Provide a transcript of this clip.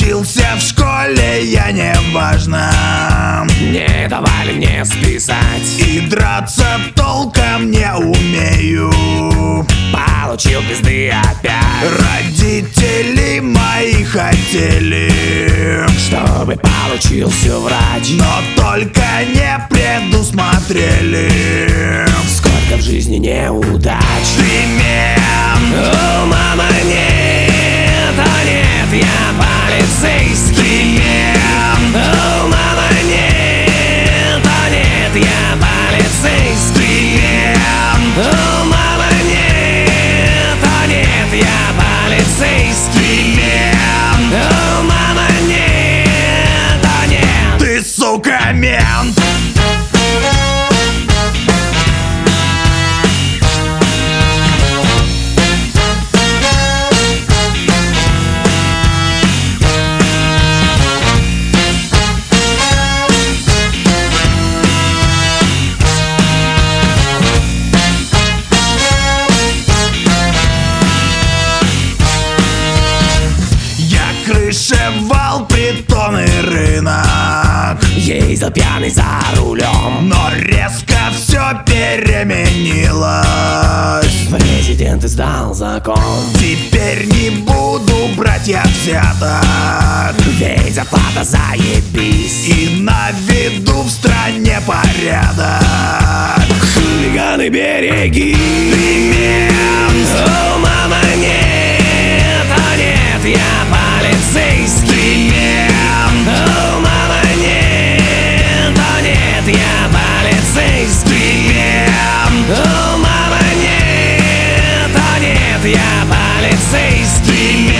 учился в школе, я не важно Не давали мне списать. И драться толком не умею. Получил пизды опять. Родители мои хотели Чтобы получился врач. Но только не предусмотрели. Сколько в жизни не неудач мент, О, мама, нет, а нет, я полицейский мент О, мама, нет, а нет Ты, сука, мент рынок Ездил пьяный за рулем. Но резко все переменилось. Президент издал закон. Теперь не буду брать я взяток. Ведь зарплата заебись. И наведу в стране порядок. Хулиганы береги Steaming